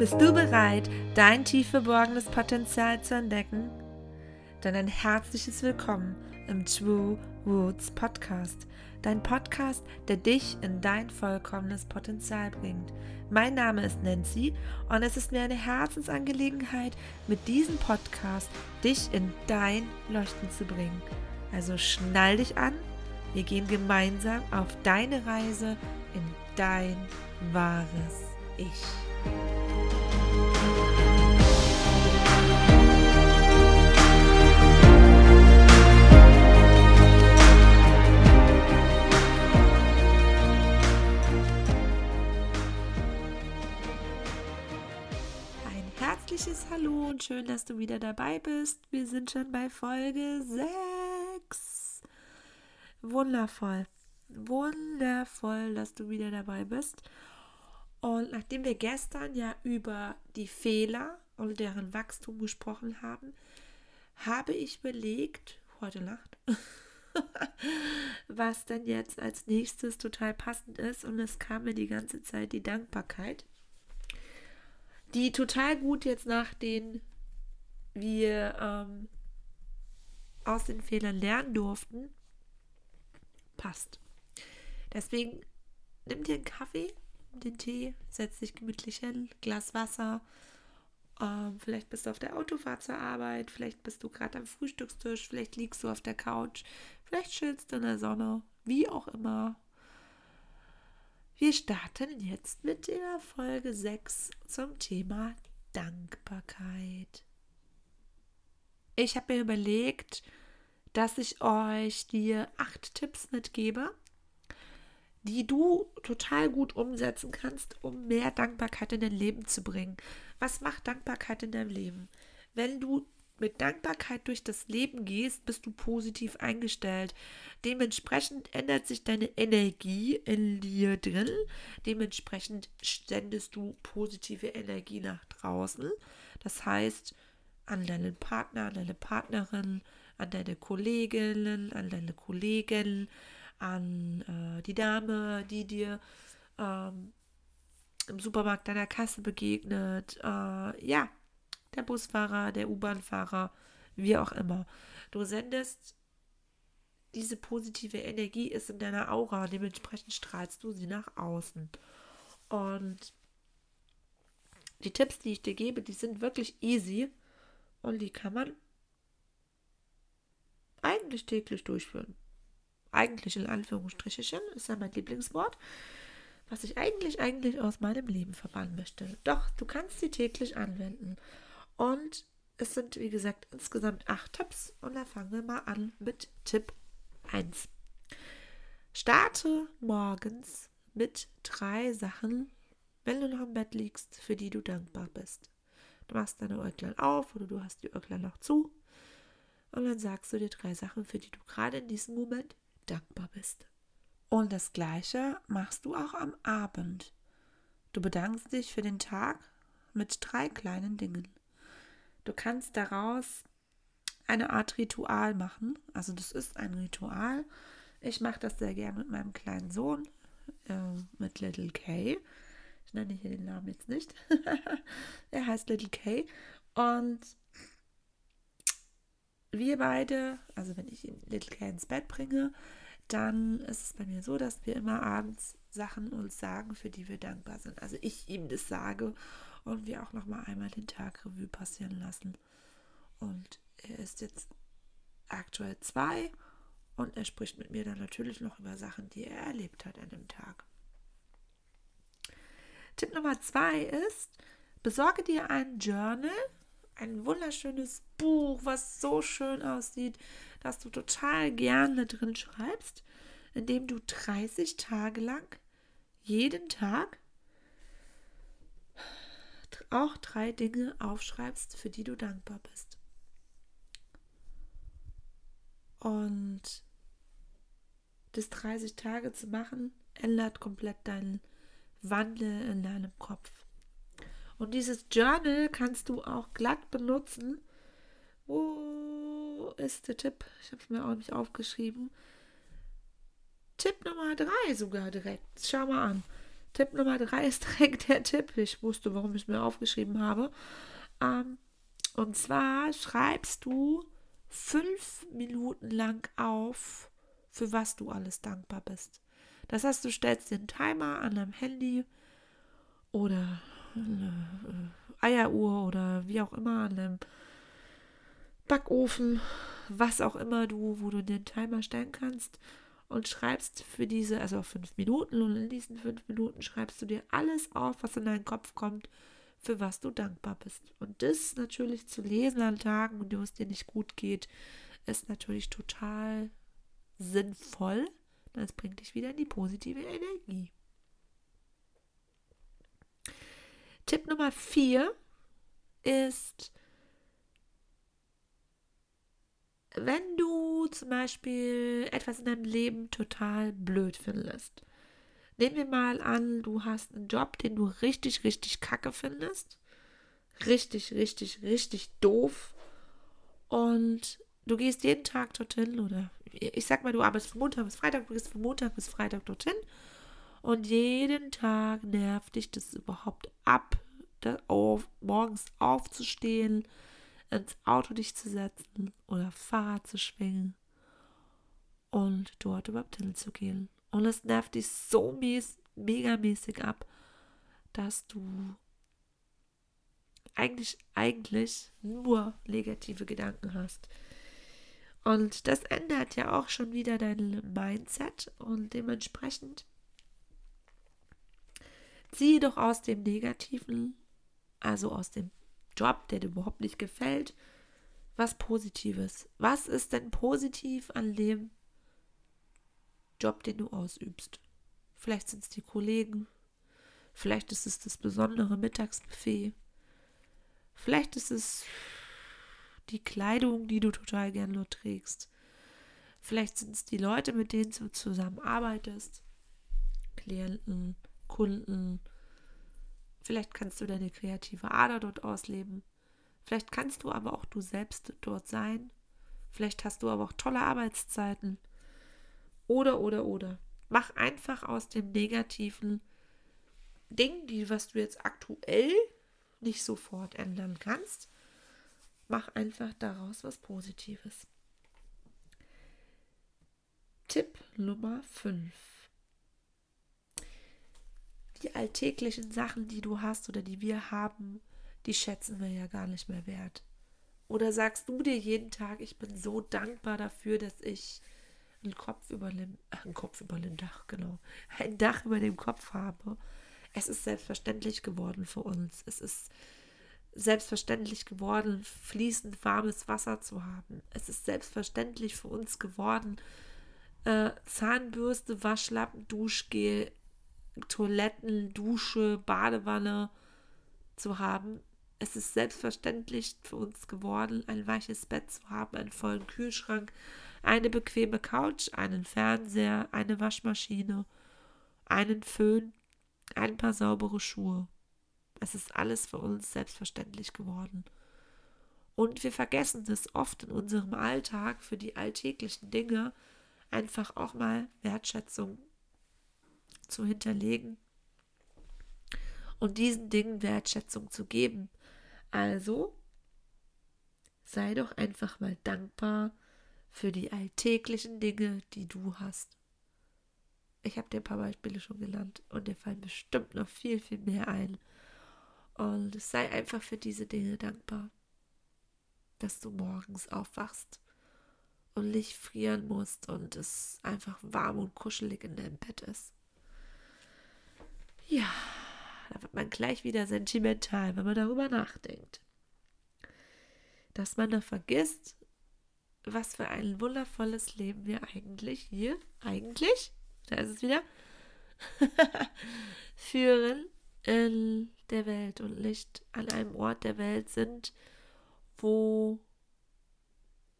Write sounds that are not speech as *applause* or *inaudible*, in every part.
Bist du bereit, dein tief verborgenes Potenzial zu entdecken? Dann ein herzliches Willkommen im True Roots Podcast. Dein Podcast, der dich in dein vollkommenes Potenzial bringt. Mein Name ist Nancy und es ist mir eine Herzensangelegenheit, mit diesem Podcast dich in dein Leuchten zu bringen. Also schnall dich an, wir gehen gemeinsam auf deine Reise in dein wahres Ich. Herzliches Hallo und schön, dass du wieder dabei bist. Wir sind schon bei Folge 6. Wundervoll. Wundervoll, dass du wieder dabei bist. Und nachdem wir gestern ja über die Fehler und deren Wachstum gesprochen haben, habe ich überlegt, heute Nacht, *laughs* was denn jetzt als nächstes total passend ist. Und es kam mir die ganze Zeit die Dankbarkeit, die total gut jetzt nach den wir ähm, aus den Fehlern lernen durften, passt. Deswegen nimm dir einen Kaffee den Tee, setz dich gemütlich hin, Glas Wasser. Ähm, vielleicht bist du auf der Autofahrt zur Arbeit, vielleicht bist du gerade am Frühstückstisch, vielleicht liegst du auf der Couch, vielleicht chillst du in der Sonne, wie auch immer. Wir starten jetzt mit der Folge 6 zum Thema Dankbarkeit. Ich habe mir überlegt, dass ich euch dir acht Tipps mitgebe, die du total gut umsetzen kannst, um mehr Dankbarkeit in dein Leben zu bringen. Was macht Dankbarkeit in deinem Leben? Wenn du mit Dankbarkeit durch das Leben gehst, bist du positiv eingestellt. Dementsprechend ändert sich deine Energie in dir drin. Dementsprechend sendest du positive Energie nach draußen. Das heißt, an deinen Partner, an deine Partnerin, an deine Kolleginnen, an deine Kollegen, an äh, die Dame, die dir ähm, im Supermarkt deiner Kasse begegnet, äh, ja, der Busfahrer, der U-Bahn-Fahrer, wie auch immer. Du sendest diese positive Energie ist in deiner Aura, dementsprechend strahlst du sie nach außen. Und die Tipps, die ich dir gebe, die sind wirklich easy und die kann man eigentlich täglich durchführen eigentlich in Anführungsstrichen, ist ja mein Lieblingswort, was ich eigentlich, eigentlich aus meinem Leben verbannen möchte. Doch, du kannst sie täglich anwenden. Und es sind, wie gesagt, insgesamt acht Tipps. Und da fangen wir mal an mit Tipp 1. Starte morgens mit drei Sachen, wenn du noch im Bett liegst, für die du dankbar bist. Du machst deine Äuglein auf oder du hast die Äuglein noch zu. Und dann sagst du dir drei Sachen, für die du gerade in diesem Moment dankbar bist. Und das Gleiche machst du auch am Abend. Du bedankst dich für den Tag mit drei kleinen Dingen. Du kannst daraus eine Art Ritual machen. Also das ist ein Ritual. Ich mache das sehr gern mit meinem kleinen Sohn, äh, mit Little K. Ich nenne hier den Namen jetzt nicht. *laughs* er heißt Little K. Und wir beide, also wenn ich Little K ins Bett bringe, dann ist es bei mir so, dass wir immer abends Sachen uns sagen, für die wir dankbar sind. Also ich ihm das sage und wir auch noch mal einmal den Tag Revue passieren lassen. Und er ist jetzt aktuell zwei und er spricht mit mir dann natürlich noch über Sachen, die er erlebt hat an dem Tag. Tipp Nummer zwei ist, besorge dir ein Journal, ein wunderschönes Buch, was so schön aussieht, dass du total gerne drin schreibst, indem du 30 Tage lang jeden Tag auch drei Dinge aufschreibst, für die du dankbar bist. Und das 30 Tage zu machen, ändert komplett deinen Wandel in deinem Kopf. Und dieses Journal kannst du auch glatt benutzen. Wo ist der Tipp? Ich habe es mir auch nicht aufgeschrieben. Tipp Nummer drei sogar direkt. Schau mal an. Tipp Nummer drei ist direkt der Tipp. Ich wusste, warum ich es mir aufgeschrieben habe. Ähm, und zwar schreibst du fünf Minuten lang auf, für was du alles dankbar bist. Das heißt, du stellst den Timer an deinem Handy oder äh, Eieruhr oder wie auch immer an deinem Backofen, was auch immer du, wo du den Timer stellen kannst und schreibst für diese, also fünf Minuten und in diesen fünf Minuten schreibst du dir alles auf, was in deinen Kopf kommt, für was du dankbar bist. Und das natürlich zu lesen an Tagen, wo es dir nicht gut geht, ist natürlich total sinnvoll. Das bringt dich wieder in die positive Energie. Tipp Nummer vier ist, wenn du zum Beispiel etwas in deinem Leben total blöd findest, Nehmen wir mal an, du hast einen Job, den du richtig, richtig kacke findest. Richtig, richtig, richtig doof. Und du gehst jeden Tag dorthin oder ich sag mal, du arbeitest von Montag bis Freitag, du gehst von Montag bis Freitag dorthin. Und jeden Tag nervt dich das überhaupt ab, auf, morgens aufzustehen, ins Auto dich zu setzen oder Fahrrad zu schwingen und dort überhaupt hinzugehen. Und es nervt dich so mäß, megamäßig ab, dass du eigentlich, eigentlich nur negative Gedanken hast. Und das ändert ja auch schon wieder dein Mindset und dementsprechend ziehe doch aus dem Negativen, also aus dem Job, der dir überhaupt nicht gefällt, was Positives. Was ist denn positiv an dem Job, den du ausübst. Vielleicht sind es die Kollegen, vielleicht ist es das besondere Mittagsbuffet, vielleicht ist es die Kleidung, die du total gern nur trägst. Vielleicht sind es die Leute, mit denen du zusammenarbeitest, Klienten, Kunden. Vielleicht kannst du deine kreative Ader dort ausleben. Vielleicht kannst du aber auch du selbst dort sein. Vielleicht hast du aber auch tolle Arbeitszeiten. Oder, oder, oder. Mach einfach aus dem negativen Ding, die, was du jetzt aktuell nicht sofort ändern kannst, mach einfach daraus was Positives. Tipp Nummer 5. Die alltäglichen Sachen, die du hast oder die wir haben, die schätzen wir ja gar nicht mehr wert. Oder sagst du dir jeden Tag, ich bin so dankbar dafür, dass ich einen Kopf über dem, einen Kopf über dem Dach, genau, ein Dach über dem Kopf habe. Es ist selbstverständlich geworden für uns. Es ist selbstverständlich geworden, fließend warmes Wasser zu haben. Es ist selbstverständlich für uns geworden, äh, Zahnbürste, Waschlappen, Duschgel, Toiletten, Dusche, Badewanne zu haben. Es ist selbstverständlich für uns geworden, ein weiches Bett zu haben, einen vollen Kühlschrank, eine bequeme Couch, einen Fernseher, eine Waschmaschine, einen Föhn, ein paar saubere Schuhe. Es ist alles für uns selbstverständlich geworden. Und wir vergessen es oft in unserem Alltag für die alltäglichen Dinge, einfach auch mal Wertschätzung zu hinterlegen und diesen Dingen Wertschätzung zu geben. Also sei doch einfach mal dankbar für die alltäglichen Dinge, die du hast. Ich habe dir ein paar Beispiele schon genannt und dir fallen bestimmt noch viel, viel mehr ein. Und sei einfach für diese Dinge dankbar, dass du morgens aufwachst und nicht frieren musst und es einfach warm und kuschelig in deinem Bett ist. Ja, da wird man gleich wieder sentimental, wenn man darüber nachdenkt. Dass man da vergisst, was für ein wundervolles Leben wir eigentlich hier, eigentlich, da ist es wieder, *laughs* führen in der Welt und nicht an einem Ort der Welt sind, wo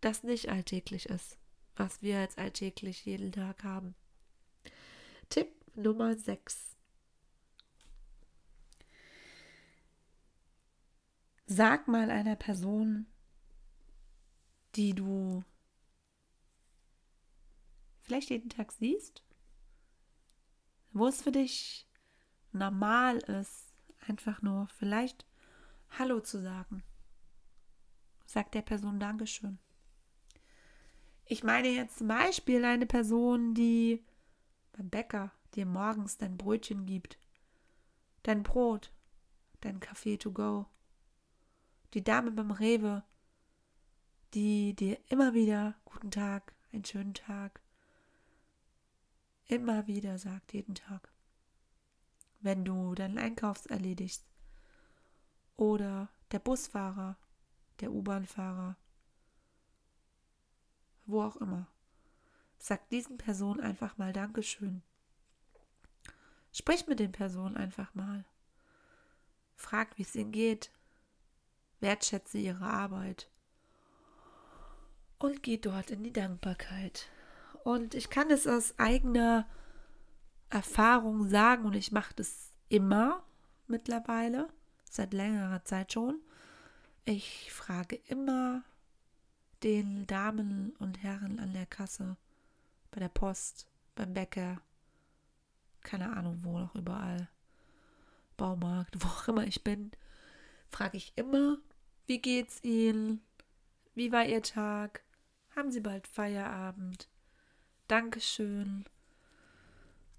das nicht alltäglich ist, was wir als alltäglich jeden Tag haben. Tipp Nummer 6. Sag mal einer Person, die du vielleicht jeden Tag siehst, wo es für dich normal ist, einfach nur vielleicht Hallo zu sagen. Sagt der Person Dankeschön. Ich meine jetzt zum Beispiel eine Person, die beim Bäcker dir morgens dein Brötchen gibt, dein Brot, dein Kaffee to go. Die Dame beim Rewe, die dir immer wieder guten Tag, einen schönen Tag, immer wieder sagt, jeden Tag. Wenn du deinen Einkauf erledigst. Oder der Busfahrer, der U-Bahn-Fahrer, wo auch immer. Sag diesen Personen einfach mal Dankeschön. Sprich mit den Personen einfach mal. Frag, wie es ihnen geht. Wertschätze ihre Arbeit. Und geh dort in die Dankbarkeit. Und ich kann es aus eigener Erfahrung sagen und ich mache das immer mittlerweile, seit längerer Zeit schon. Ich frage immer den Damen und Herren an der Kasse, bei der Post, beim Bäcker, keine Ahnung wo noch überall, Baumarkt, *laughs* wo auch immer ich bin, frage ich immer, wie geht's Ihnen? Wie war Ihr Tag? Haben Sie bald Feierabend? Dankeschön.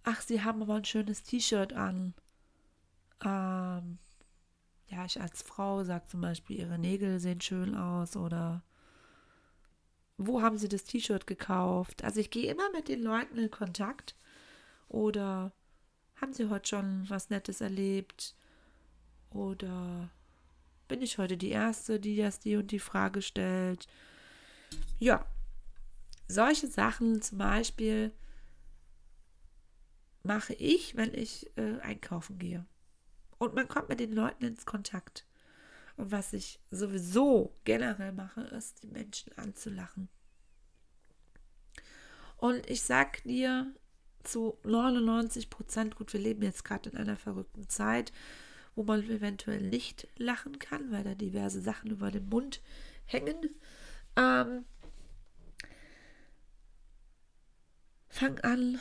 Ach, Sie haben aber ein schönes T-Shirt an. Ähm, ja, ich als Frau sage zum Beispiel, Ihre Nägel sehen schön aus oder wo haben Sie das T-Shirt gekauft? Also ich gehe immer mit den Leuten in Kontakt oder haben Sie heute schon was Nettes erlebt? Oder bin ich heute die Erste, die das die und die Frage stellt? Ja, solche Sachen zum Beispiel mache ich, wenn ich äh, einkaufen gehe. Und man kommt mit den Leuten ins Kontakt. Und was ich sowieso generell mache, ist, die Menschen anzulachen. Und ich sag dir zu 99 Prozent, gut, wir leben jetzt gerade in einer verrückten Zeit, wo man eventuell nicht lachen kann, weil da diverse Sachen über den Mund hängen. Ähm, fang an,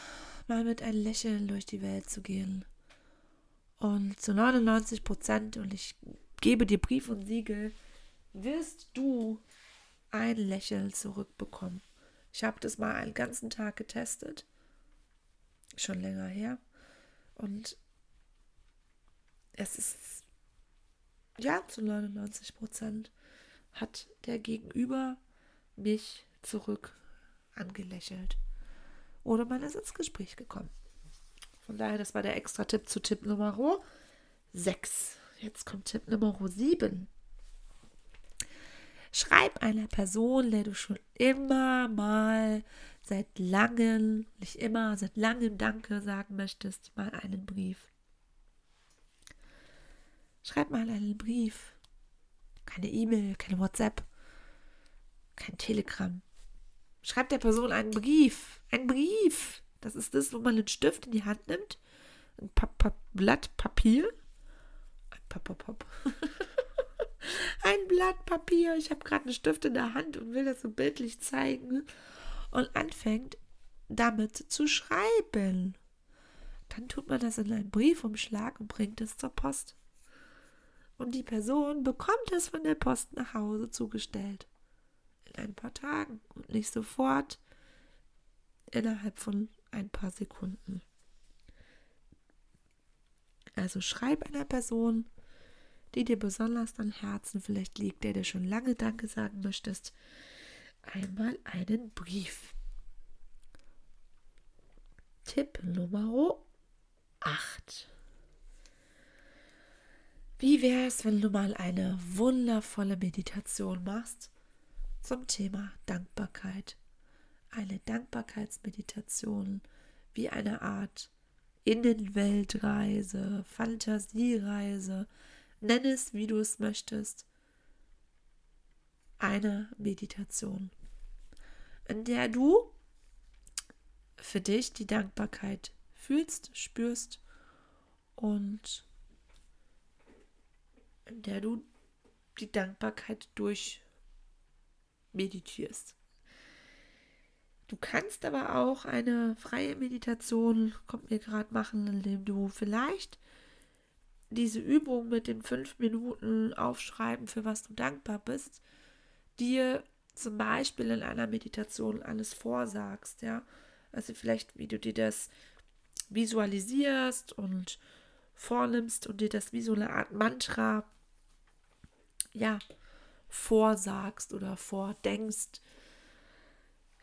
mal mit einem Lächeln durch die Welt zu gehen. Und zu 99 Prozent, und ich gebe dir Brief und Siegel, wirst du ein Lächeln zurückbekommen. Ich habe das mal einen ganzen Tag getestet. Schon länger her. Und es ist, ja, zu 99 Prozent hat der Gegenüber mich zurück angelächelt. Oder man ist ins Gespräch gekommen. Von daher, das war der extra Tipp zu Tipp Nummer 6. Jetzt kommt Tipp Nummer 7. Schreib einer Person, der du schon immer mal seit langem, nicht immer, seit langem Danke sagen möchtest, mal einen Brief. Schreib mal einen Brief. Keine E-Mail, keine WhatsApp, kein Telegram. Schreib der Person einen Brief. Ein Brief. Das ist das, wo man einen Stift in die Hand nimmt, ein pa pa Blatt Papier, ein pa *laughs* ein Blatt Papier. Ich habe gerade einen Stift in der Hand und will das so bildlich zeigen und anfängt damit zu schreiben. Dann tut man das in einen Briefumschlag und bringt es zur Post. Und die Person bekommt es von der Post nach Hause zugestellt. In ein paar Tagen und nicht sofort innerhalb von ein paar Sekunden. Also schreib einer Person, die dir besonders am Herzen vielleicht liegt, der dir schon lange Danke sagen möchtest, einmal einen Brief. Tipp Nummer 8. Wie wäre es, wenn du mal eine wundervolle Meditation machst zum Thema Dankbarkeit? Eine Dankbarkeitsmeditation wie eine Art Innenweltreise, Fantasiereise, nenn es, wie du es möchtest. Eine Meditation, in der du für dich die Dankbarkeit fühlst, spürst und in der du die Dankbarkeit durch meditierst. Du kannst aber auch eine freie Meditation, kommt mir gerade machen, indem du vielleicht diese Übung mit den fünf Minuten aufschreiben, für was du dankbar bist, dir zum Beispiel in einer Meditation alles vorsagst, ja. Also vielleicht, wie du dir das visualisierst und vornimmst und dir das wie so eine Art Mantra, ja, vorsagst oder vordenkst,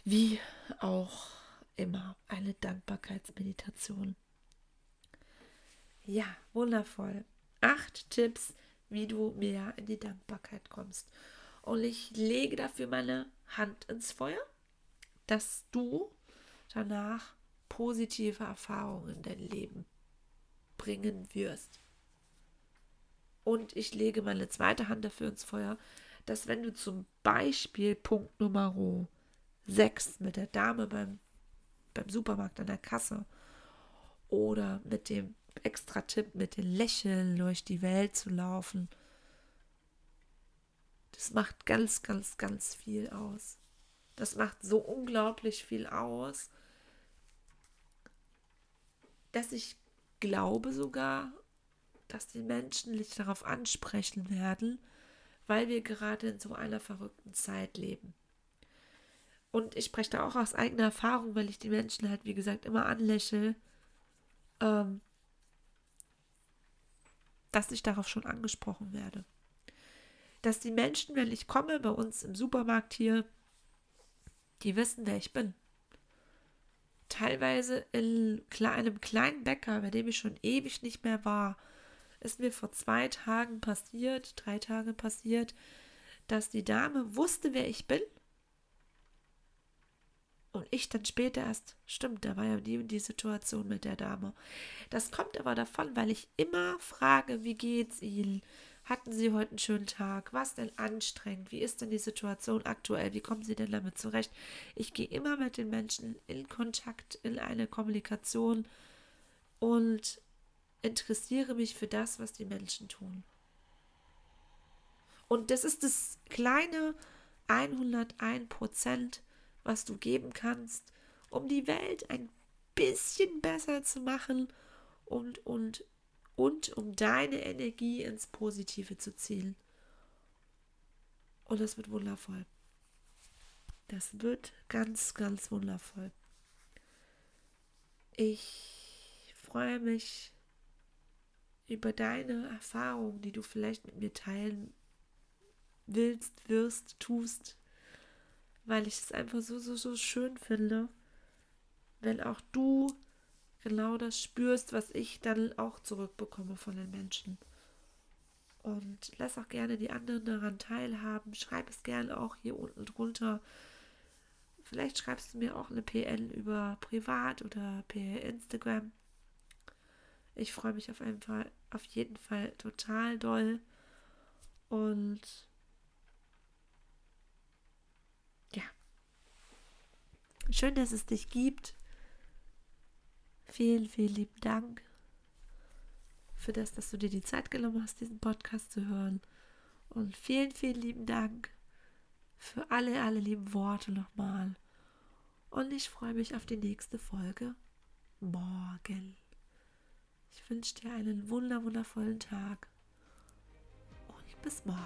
wie auch immer eine Dankbarkeitsmeditation. Ja, wundervoll. Acht Tipps, wie du mehr in die Dankbarkeit kommst. Und ich lege dafür meine Hand ins Feuer, dass du danach positive Erfahrungen in dein Leben bringen wirst. Und ich lege meine zweite Hand dafür ins Feuer, dass wenn du zum Beispiel Punkt Nummer 6 mit der Dame beim, beim Supermarkt an der Kasse oder mit dem extra Tipp, mit dem Lächeln durch die Welt zu laufen, das macht ganz, ganz, ganz viel aus. Das macht so unglaublich viel aus, dass ich glaube sogar, dass die Menschen dich darauf ansprechen werden, weil wir gerade in so einer verrückten Zeit leben. Und ich spreche da auch aus eigener Erfahrung, weil ich die Menschen halt, wie gesagt, immer anlächle, ähm, dass ich darauf schon angesprochen werde. Dass die Menschen, wenn ich komme bei uns im Supermarkt hier, die wissen, wer ich bin. Teilweise in einem kleinen Bäcker, bei dem ich schon ewig nicht mehr war, ist mir vor zwei Tagen passiert, drei Tage passiert, dass die Dame wusste, wer ich bin. Und ich dann später erst, stimmt, da war ja die, die Situation mit der Dame. Das kommt aber davon, weil ich immer frage, wie geht's Ihnen? Hatten Sie heute einen schönen Tag? Was denn anstrengend? Wie ist denn die Situation aktuell? Wie kommen Sie denn damit zurecht? Ich gehe immer mit den Menschen in Kontakt, in eine Kommunikation und interessiere mich für das, was die Menschen tun. Und das ist das kleine 101 Prozent, was du geben kannst, um die Welt ein bisschen besser zu machen und, und und um deine Energie ins Positive zu zielen. Und das wird wundervoll. Das wird ganz, ganz wundervoll. Ich freue mich über deine Erfahrungen, die du vielleicht mit mir teilen willst, wirst, tust, weil ich es einfach so, so, so schön finde, wenn auch du genau das spürst, was ich dann auch zurückbekomme von den Menschen. Und lass auch gerne die anderen daran teilhaben. Schreib es gerne auch hier unten drunter. Vielleicht schreibst du mir auch eine PN über privat oder per Instagram. Ich freue mich auf, jeden Fall, auf jeden Fall total doll. Und ja. Schön, dass es dich gibt. Vielen, vielen lieben Dank für das, dass du dir die Zeit genommen hast, diesen Podcast zu hören. Und vielen, vielen lieben Dank für alle, alle lieben Worte nochmal. Und ich freue mich auf die nächste Folge morgen. Ich wünsche dir einen wunder, wundervollen Tag. Und bis morgen.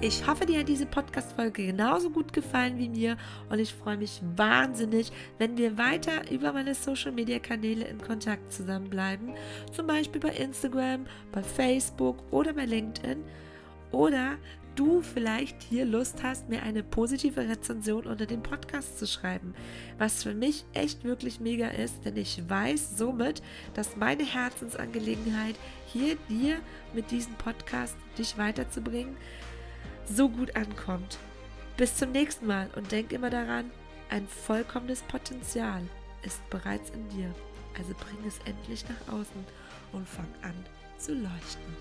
Ich hoffe, dir hat diese Podcast-Folge genauso gut gefallen wie mir und ich freue mich wahnsinnig, wenn wir weiter über meine Social-Media-Kanäle in Kontakt zusammenbleiben. Zum Beispiel bei Instagram, bei Facebook oder bei LinkedIn. Oder du vielleicht hier Lust hast, mir eine positive Rezension unter dem Podcast zu schreiben. Was für mich echt wirklich mega ist, denn ich weiß somit, dass meine Herzensangelegenheit hier dir mit diesem Podcast dich weiterzubringen so gut ankommt. Bis zum nächsten Mal und denk immer daran, ein vollkommenes Potenzial ist bereits in dir. Also bring es endlich nach außen und fang an zu leuchten.